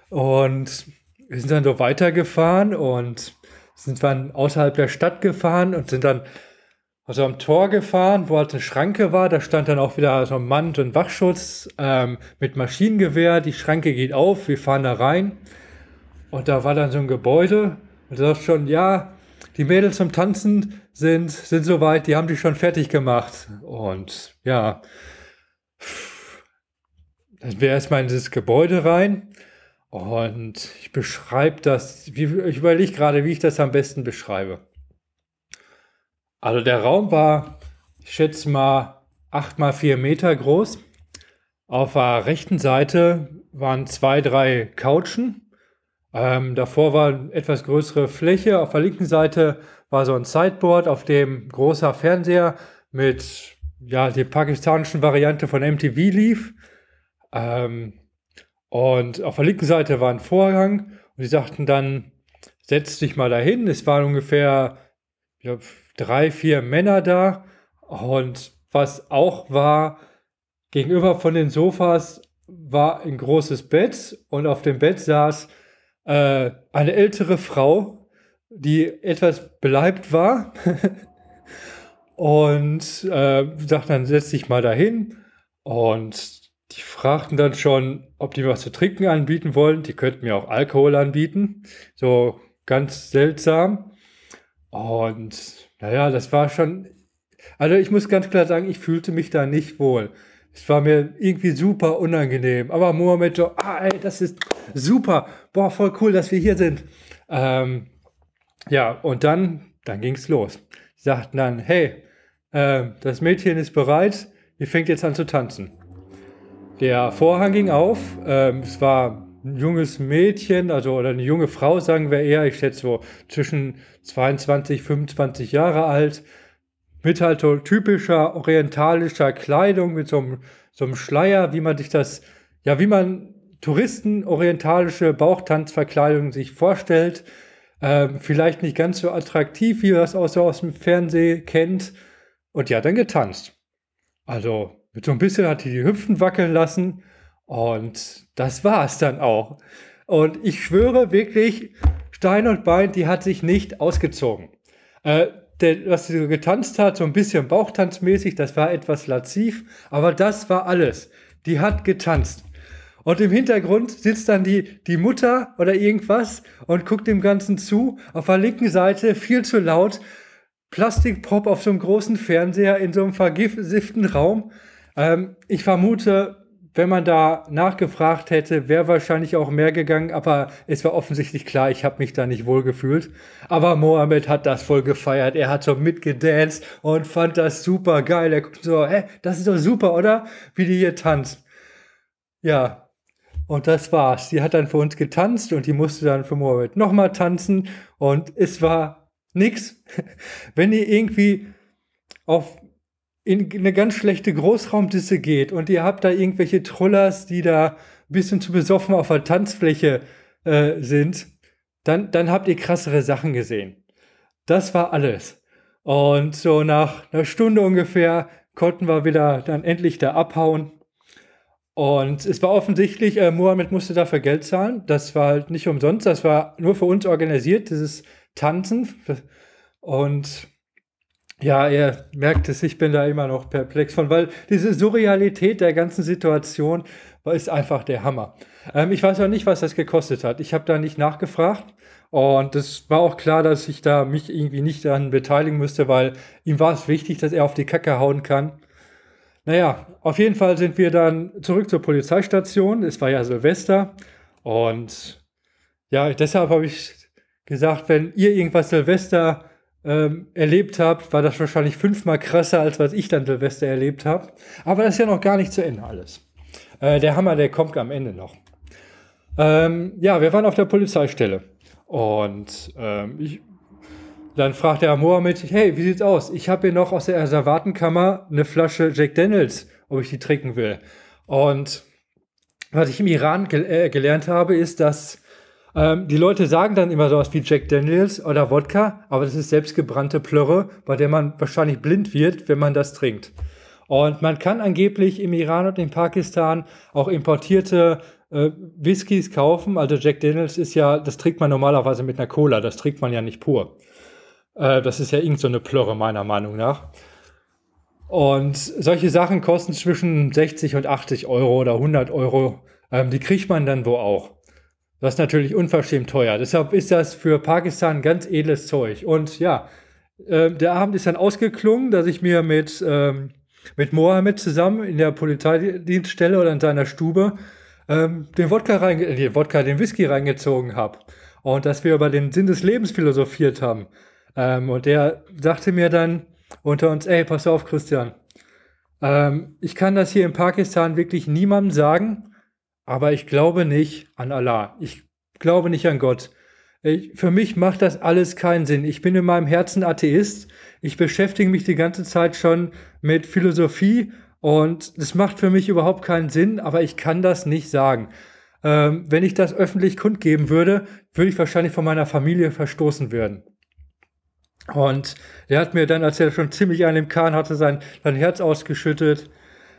Und wir sind dann so weitergefahren und sind dann außerhalb der Stadt gefahren und sind dann also am Tor gefahren, wo halt eine Schranke war. Da stand dann auch wieder so ein Mann und Wachschutz ähm, mit Maschinengewehr. Die Schranke geht auf, wir fahren da rein. Und da war dann so ein Gebäude. Und du sagst schon, ja, die Mädels zum Tanzen sind, sind soweit, die haben die schon fertig gemacht. Und ja, dann wäre erstmal in dieses Gebäude rein. Und ich beschreibe das, ich überlege gerade, wie ich das am besten beschreibe. Also der Raum war, ich schätze mal, 8 mal 4 Meter groß. Auf der rechten Seite waren zwei, drei Couchen. Ähm, davor war eine etwas größere Fläche. Auf der linken Seite war so ein Sideboard, auf dem großer Fernseher mit ja, die pakistanischen Variante von MTV lief. Ähm, und auf der linken Seite war ein Vorhang und die sagten dann, setz dich mal dahin. Es waren ungefähr glaub, drei, vier Männer da. Und was auch war, gegenüber von den Sofas war ein großes Bett und auf dem Bett saß äh, eine ältere Frau, die etwas beleibt war. und äh, sagt dann, setz dich mal dahin. Und die fragten dann schon, ob die was zu trinken anbieten wollen. Die könnten mir auch Alkohol anbieten. So ganz seltsam. Und naja, das war schon. Also ich muss ganz klar sagen, ich fühlte mich da nicht wohl. Es war mir irgendwie super unangenehm. Aber Mohammed so, ah, ey, das ist super. Boah, voll cool, dass wir hier sind. Ähm, ja, und dann, dann ging's los. Sie sagten dann, hey, äh, das Mädchen ist bereit, ihr fängt jetzt an zu tanzen. Der Vorhang ging auf. Ähm, es war ein junges Mädchen, also oder eine junge Frau, sagen wir eher. Ich schätze so zwischen 22, 25 Jahre alt. Mit halt so typischer orientalischer Kleidung, mit so einem, so einem Schleier, wie man sich das, ja, wie man Touristen orientalische Bauchtanzverkleidung sich vorstellt. Ähm, vielleicht nicht ganz so attraktiv, wie man das auch so aus dem Fernsehen kennt. Und ja, dann getanzt. Also mit so ein bisschen hat die die Hüpfen wackeln lassen und das war es dann auch. Und ich schwöre wirklich, Stein und Bein, die hat sich nicht ausgezogen. Äh, der, was sie so getanzt hat, so ein bisschen Bauchtanzmäßig, das war etwas laziv, aber das war alles. Die hat getanzt. Und im Hintergrund sitzt dann die, die Mutter oder irgendwas und guckt dem Ganzen zu. Auf der linken Seite viel zu laut. Plastikpop auf so einem großen Fernseher in so einem vergifteten Raum. Ähm, ich vermute, wenn man da nachgefragt hätte, wäre wahrscheinlich auch mehr gegangen, aber es war offensichtlich klar, ich habe mich da nicht wohl gefühlt. Aber Mohammed hat das voll gefeiert. Er hat so mitgedanced und fand das super geil. Er guckt so, hä, das ist doch super, oder? Wie die hier tanzt. Ja, und das war's. Die hat dann für uns getanzt und die musste dann für Mohammed nochmal tanzen und es war nix. Wenn ihr irgendwie auf in eine ganz schlechte Großraumdisse geht und ihr habt da irgendwelche Trollers, die da ein bisschen zu besoffen auf der Tanzfläche äh, sind, dann, dann habt ihr krassere Sachen gesehen. Das war alles. Und so nach einer Stunde ungefähr konnten wir wieder dann endlich da abhauen. Und es war offensichtlich, äh, Mohammed musste dafür Geld zahlen. Das war halt nicht umsonst, das war nur für uns organisiert, dieses Tanzen. Und ja, ihr merkt es, ich bin da immer noch perplex von, weil diese Surrealität der ganzen Situation ist einfach der Hammer. Ähm, ich weiß auch nicht, was das gekostet hat. Ich habe da nicht nachgefragt. Und es war auch klar, dass ich da mich irgendwie nicht daran beteiligen müsste, weil ihm war es wichtig, dass er auf die Kacke hauen kann. Naja, auf jeden Fall sind wir dann zurück zur Polizeistation. Es war ja Silvester. Und ja, deshalb habe ich gesagt, wenn ihr irgendwas Silvester ähm, erlebt habt, war das wahrscheinlich fünfmal krasser, als was ich dann Silvester erlebt habe. Aber das ist ja noch gar nicht zu Ende alles. Äh, der Hammer, der kommt am Ende noch. Ähm, ja, wir waren auf der Polizeistelle. Und ähm, ich, dann fragt der Mohammed, hey, wie sieht's aus? Ich habe hier noch aus der Reservatenkammer eine Flasche Jack Daniels, ob ich die trinken will. Und was ich im Iran gel äh, gelernt habe, ist, dass ähm, die Leute sagen dann immer sowas wie Jack Daniels oder Wodka, aber das ist selbstgebrannte Plörre, bei der man wahrscheinlich blind wird, wenn man das trinkt. Und man kann angeblich im Iran und in Pakistan auch importierte äh, Whiskys kaufen. Also Jack Daniels ist ja, das trinkt man normalerweise mit einer Cola, das trinkt man ja nicht pur. Äh, das ist ja irgend so eine Plörre meiner Meinung nach. Und solche Sachen kosten zwischen 60 und 80 Euro oder 100 Euro. Ähm, die kriegt man dann wo auch. Das ist natürlich unverschämt teuer. Deshalb ist das für Pakistan ganz edles Zeug. Und ja, äh, der Abend ist dann ausgeklungen, dass ich mir mit, ähm, mit Mohammed zusammen in der Polizeidienststelle oder in seiner Stube ähm, den Wodka rein, äh, den Wodka, den Whisky reingezogen habe. Und dass wir über den Sinn des Lebens philosophiert haben. Ähm, und der sagte mir dann unter uns, ey, pass auf, Christian. Ähm, ich kann das hier in Pakistan wirklich niemandem sagen, aber ich glaube nicht an Allah. Ich glaube nicht an Gott. Ich, für mich macht das alles keinen Sinn. Ich bin in meinem Herzen Atheist. Ich beschäftige mich die ganze Zeit schon mit Philosophie und es macht für mich überhaupt keinen Sinn, aber ich kann das nicht sagen. Ähm, wenn ich das öffentlich kundgeben würde, würde ich wahrscheinlich von meiner Familie verstoßen werden. Und er hat mir dann, als er schon ziemlich an dem Kahn hatte, sein, sein Herz ausgeschüttet,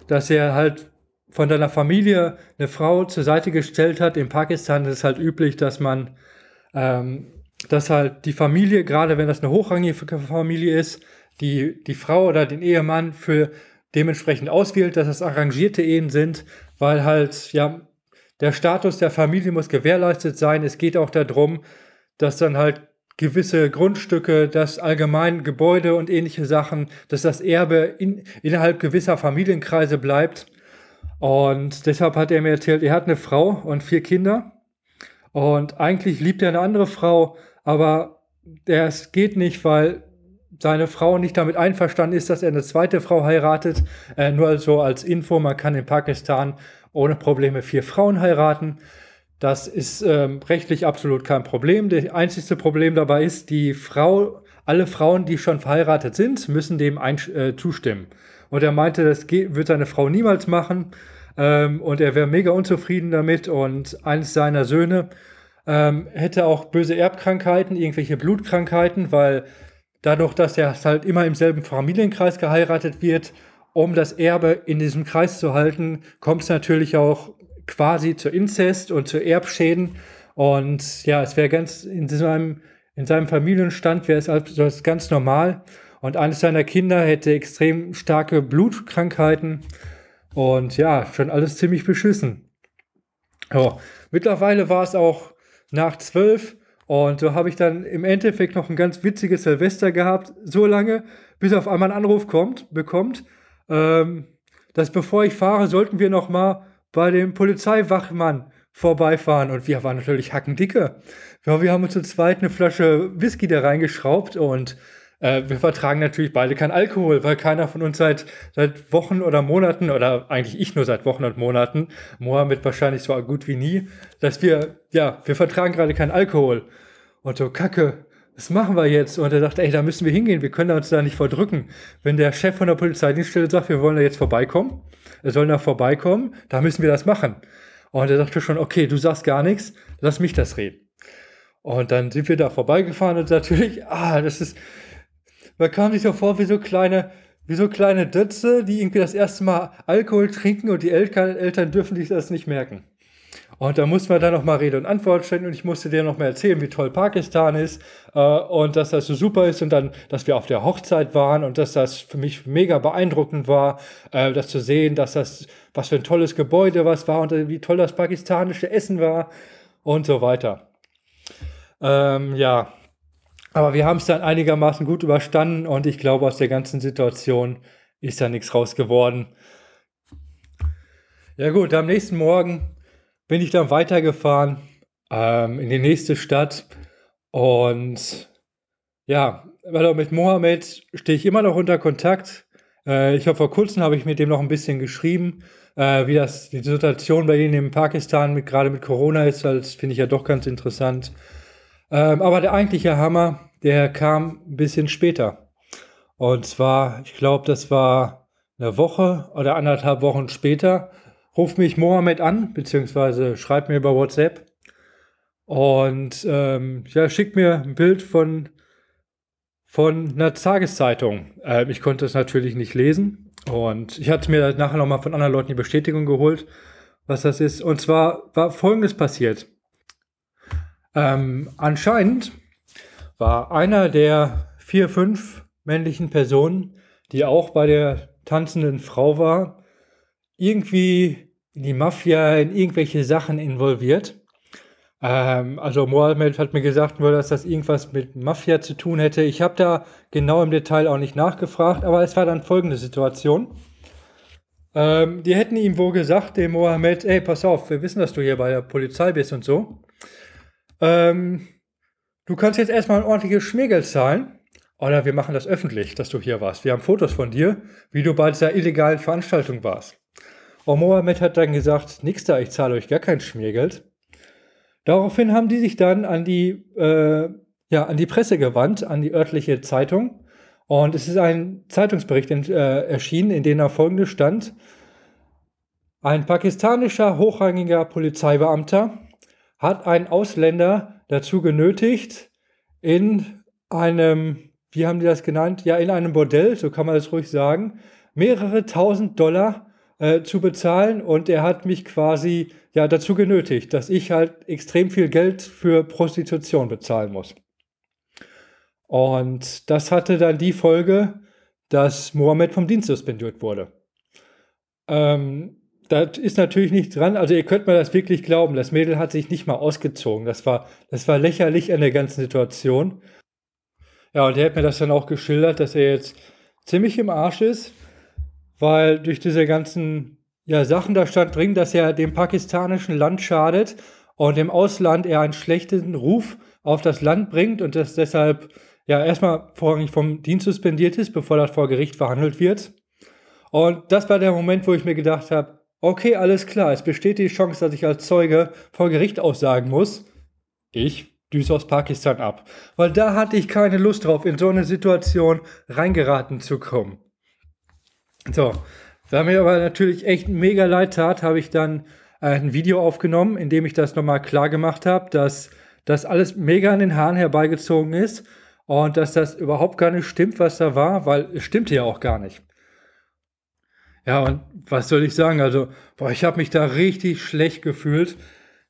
dass er halt von deiner Familie eine Frau zur Seite gestellt hat. In Pakistan ist es halt üblich, dass man, ähm, dass halt die Familie, gerade wenn das eine hochrangige Familie ist, die, die Frau oder den Ehemann für dementsprechend auswählt, dass es arrangierte Ehen sind, weil halt, ja, der Status der Familie muss gewährleistet sein. Es geht auch darum, dass dann halt gewisse Grundstücke, dass allgemein Gebäude und ähnliche Sachen, dass das Erbe in, innerhalb gewisser Familienkreise bleibt. Und deshalb hat er mir erzählt, er hat eine Frau und vier Kinder. Und eigentlich liebt er eine andere Frau, aber es geht nicht, weil seine Frau nicht damit einverstanden ist, dass er eine zweite Frau heiratet. Äh, nur so als Info, man kann in Pakistan ohne Probleme vier Frauen heiraten. Das ist ähm, rechtlich absolut kein Problem. Das einzige Problem dabei ist, die Frau, alle Frauen, die schon verheiratet sind, müssen dem ein, äh, zustimmen. Und er meinte, das geht, wird seine Frau niemals machen. Ähm, und er wäre mega unzufrieden damit. Und eines seiner Söhne ähm, hätte auch böse Erbkrankheiten, irgendwelche Blutkrankheiten, weil dadurch, dass er halt immer im selben Familienkreis geheiratet wird, um das Erbe in diesem Kreis zu halten, kommt es natürlich auch quasi zu Inzest und zu Erbschäden. Und ja, es wäre ganz in seinem, in seinem Familienstand wäre es also ganz normal. Und eines seiner Kinder hätte extrem starke Blutkrankheiten. Und ja, schon alles ziemlich beschissen. Oh, mittlerweile war es auch nach zwölf. Und so habe ich dann im Endeffekt noch ein ganz witziges Silvester gehabt, so lange, bis auf einmal ein Anruf kommt, bekommt, ähm, dass bevor ich fahre, sollten wir noch mal bei dem Polizeiwachmann vorbeifahren und wir waren natürlich hackendicke. Ja, wir haben uns zu zweit eine Flasche Whisky da reingeschraubt und äh, wir vertragen natürlich beide keinen Alkohol, weil keiner von uns seit, seit Wochen oder Monaten oder eigentlich ich nur seit Wochen und Monaten, Mohammed wahrscheinlich so gut wie nie, dass wir, ja, wir vertragen gerade keinen Alkohol. Und so, Kacke, was machen wir jetzt? Und er dachte, ey, da müssen wir hingehen, wir können uns da nicht verdrücken. Wenn der Chef von der Polizeidienststelle sagt, wir wollen da jetzt vorbeikommen, er soll da vorbeikommen, da müssen wir das machen. Und er dachte schon, okay, du sagst gar nichts, lass mich das reden. Und dann sind wir da vorbeigefahren und natürlich, ah, das ist, man kam sich so vor wie so kleine, wie so kleine Dötze, die irgendwie das erste Mal Alkohol trinken und die Eltern, Eltern dürfen sich das nicht merken. Und da mussten wir dann nochmal Rede und Antwort stellen und ich musste dir nochmal erzählen, wie toll Pakistan ist äh, und dass das so super ist und dann, dass wir auf der Hochzeit waren und dass das für mich mega beeindruckend war, äh, das zu sehen, dass das, was für ein tolles Gebäude was war und wie toll das pakistanische Essen war und so weiter. Ähm, ja, aber wir haben es dann einigermaßen gut überstanden und ich glaube, aus der ganzen Situation ist da nichts raus geworden. Ja gut, am nächsten Morgen bin ich dann weitergefahren ähm, in die nächste Stadt und ja, also mit Mohammed stehe ich immer noch unter Kontakt. Äh, ich habe vor kurzem habe ich mit dem noch ein bisschen geschrieben, äh, wie das die Situation bei ihnen in Pakistan mit gerade mit Corona ist. Das finde ich ja doch ganz interessant. Ähm, aber der eigentliche Hammer, der kam ein bisschen später. Und zwar, ich glaube, das war eine Woche oder anderthalb Wochen später ruft mich Mohammed an, beziehungsweise schreibt mir über WhatsApp und ähm, ja, schickt mir ein Bild von, von einer Tageszeitung. Äh, ich konnte es natürlich nicht lesen Und ich hatte mir nachher nochmal von anderen Leuten die Bestätigung geholt, was das ist. Und zwar war Folgendes passiert. Ähm, anscheinend war einer der vier, fünf männlichen Personen, die auch bei der tanzenden Frau war, irgendwie in die Mafia, in irgendwelche Sachen involviert. Ähm, also Mohammed hat mir gesagt, nur dass das irgendwas mit Mafia zu tun hätte. Ich habe da genau im Detail auch nicht nachgefragt, aber es war dann folgende Situation. Ähm, die hätten ihm wohl gesagt, dem Mohammed, ey, pass auf, wir wissen, dass du hier bei der Polizei bist und so. Ähm, du kannst jetzt erstmal ein ordentliches Schmiergeld zahlen. Oder wir machen das öffentlich, dass du hier warst. Wir haben Fotos von dir, wie du bei dieser illegalen Veranstaltung warst. Und Mohammed hat dann gesagt, nix da, ich zahle euch gar kein Schmiergeld. Daraufhin haben die sich dann an die, äh, ja, an die Presse gewandt, an die örtliche Zeitung. Und es ist ein Zeitungsbericht in, äh, erschienen, in dem er folgendes stand. Ein pakistanischer hochrangiger Polizeibeamter hat einen Ausländer dazu genötigt, in einem, wie haben die das genannt? Ja, in einem Bordell, so kann man das ruhig sagen, mehrere tausend Dollar äh, zu bezahlen und er hat mich quasi ja dazu genötigt, dass ich halt extrem viel Geld für Prostitution bezahlen muss. Und das hatte dann die Folge, dass Mohammed vom Dienst suspendiert wurde. Ähm, das ist natürlich nicht dran. Also ihr könnt mir das wirklich glauben. Das Mädel hat sich nicht mal ausgezogen. Das war, das war lächerlich an der ganzen Situation. Ja, und er hat mir das dann auch geschildert, dass er jetzt ziemlich im Arsch ist weil durch diese ganzen ja, Sachen da stand drin, dass er dem pakistanischen Land schadet und im Ausland er einen schlechten Ruf auf das Land bringt und das deshalb ja erstmal vorrangig vom Dienst suspendiert ist, bevor das vor Gericht verhandelt wird. Und das war der Moment, wo ich mir gedacht habe, okay, alles klar, es besteht die Chance, dass ich als Zeuge vor Gericht aussagen muss. Ich düse aus Pakistan ab. Weil da hatte ich keine Lust drauf, in so eine Situation reingeraten zu kommen. So, da mir aber natürlich echt mega leid tat, habe ich dann ein Video aufgenommen, in dem ich das nochmal klar gemacht habe, dass das alles mega an den Haaren herbeigezogen ist und dass das überhaupt gar nicht stimmt, was da war, weil es stimmte ja auch gar nicht. Ja, und was soll ich sagen? Also, boah, ich habe mich da richtig schlecht gefühlt,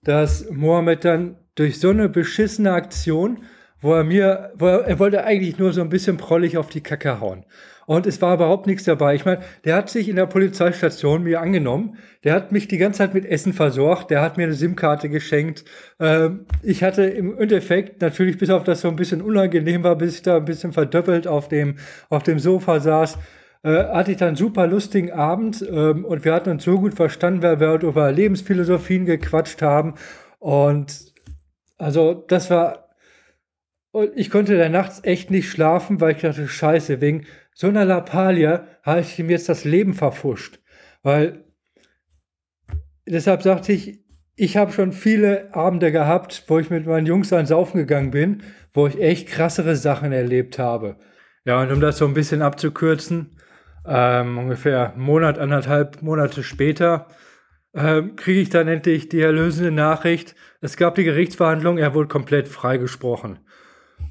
dass Mohammed dann durch so eine beschissene Aktion, wo er mir, wo er, er wollte eigentlich nur so ein bisschen prollig auf die Kacke hauen. Und es war überhaupt nichts dabei. Ich meine, der hat sich in der Polizeistation mir angenommen. Der hat mich die ganze Zeit mit Essen versorgt. Der hat mir eine SIM-Karte geschenkt. Ähm, ich hatte im Endeffekt natürlich bis auf das so ein bisschen unangenehm war, bis ich da ein bisschen verdoppelt auf dem, auf dem Sofa saß, hatte ich dann einen super lustigen Abend ähm, und wir hatten uns so gut verstanden, weil wir über Lebensphilosophien gequatscht haben. Und also das war und ich konnte da nachts echt nicht schlafen, weil ich dachte, scheiße, wegen so einer Lappalie habe ich ihm jetzt das Leben verfuscht. Weil deshalb sagte ich, ich habe schon viele Abende gehabt, wo ich mit meinen Jungs ans Saufen gegangen bin, wo ich echt krassere Sachen erlebt habe. Ja, und um das so ein bisschen abzukürzen, ähm, ungefähr Monat, anderthalb Monate später, ähm, kriege ich dann endlich die erlösende Nachricht. Es gab die Gerichtsverhandlung, er wurde komplett freigesprochen.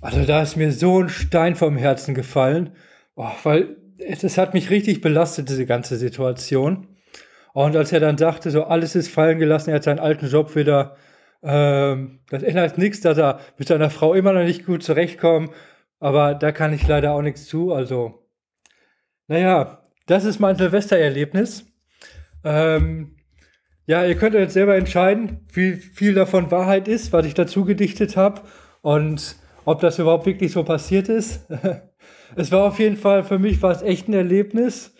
Also da ist mir so ein Stein vom Herzen gefallen, oh, weil das hat mich richtig belastet, diese ganze Situation. Und als er dann sagte, so alles ist fallen gelassen, er hat seinen alten Job wieder, ähm, das ändert nichts, dass er mit seiner Frau immer noch nicht gut zurechtkommt, aber da kann ich leider auch nichts zu. Also, naja, das ist mein Silvestererlebnis. Ähm, ja, ihr könnt jetzt selber entscheiden, wie viel davon Wahrheit ist, was ich dazu gedichtet habe. Und ob das überhaupt wirklich so passiert ist. es war auf jeden Fall, für mich war es echt ein Erlebnis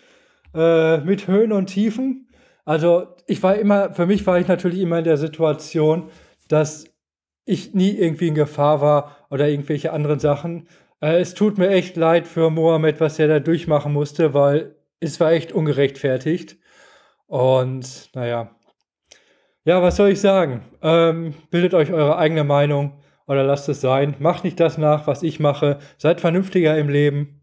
äh, mit Höhen und Tiefen. Also ich war immer, für mich war ich natürlich immer in der Situation, dass ich nie irgendwie in Gefahr war oder irgendwelche anderen Sachen. Äh, es tut mir echt leid für Mohammed, was er da durchmachen musste, weil es war echt ungerechtfertigt. Und naja. Ja, was soll ich sagen? Ähm, bildet euch eure eigene Meinung oder lasst es sein. Macht nicht das nach, was ich mache. Seid vernünftiger im Leben.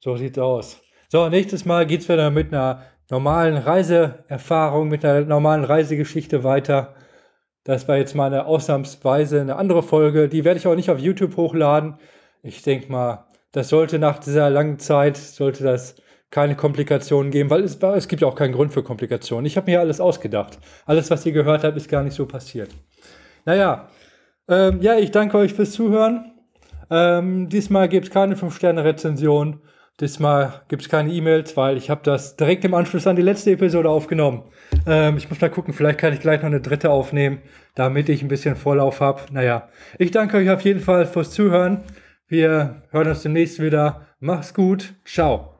So sieht's aus. So, nächstes Mal geht's wieder mit einer normalen Reiseerfahrung, mit einer normalen Reisegeschichte weiter. Das war jetzt mal eine ausnahmsweise eine andere Folge. Die werde ich auch nicht auf YouTube hochladen. Ich denke mal, das sollte nach dieser langen Zeit, sollte das keine Komplikationen geben, weil es, es gibt auch keinen Grund für Komplikationen. Ich habe mir alles ausgedacht. Alles, was ihr gehört habt, ist gar nicht so passiert. Naja, ähm, ja, ich danke euch fürs Zuhören. Ähm, diesmal gibt es keine 5-Sterne-Rezension. Diesmal gibt es keine E-Mails, weil ich habe das direkt im Anschluss an die letzte Episode aufgenommen. Ähm, ich muss mal gucken, vielleicht kann ich gleich noch eine dritte aufnehmen, damit ich ein bisschen Vorlauf habe. Naja, ich danke euch auf jeden Fall fürs Zuhören. Wir hören uns demnächst wieder. Macht's gut. Ciao.